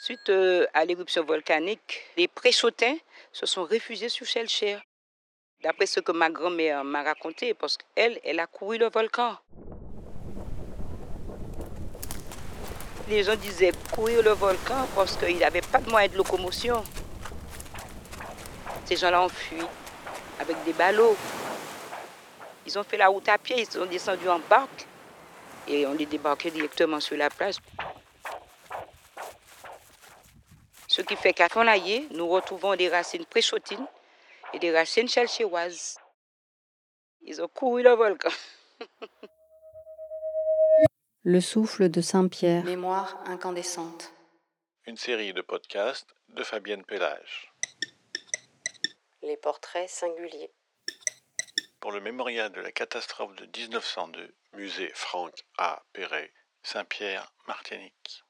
Suite euh, à l'éruption volcanique, les préchotins se sont réfugiés sur Shelcher. D'après ce que ma grand-mère m'a raconté, parce qu'elle, elle a couru le volcan. Les gens disaient courir le volcan parce qu'il n'avait pas de moyens de locomotion. Ces gens-là ont fui avec des ballots. Ils ont fait la route à pied, ils sont descendus en barque et on les débarqué directement sur la plage. Ce qui fait qu'à Fonaillé, nous retrouvons des racines préchotines et des racines chalchéoises. Ils ont couru le volcan. Le souffle de Saint-Pierre. Mémoire incandescente. Une série de podcasts de Fabienne Pellage. Les portraits singuliers. Pour le mémorial de la catastrophe de 1902, musée Franck A. Perret, Saint-Pierre, Martinique.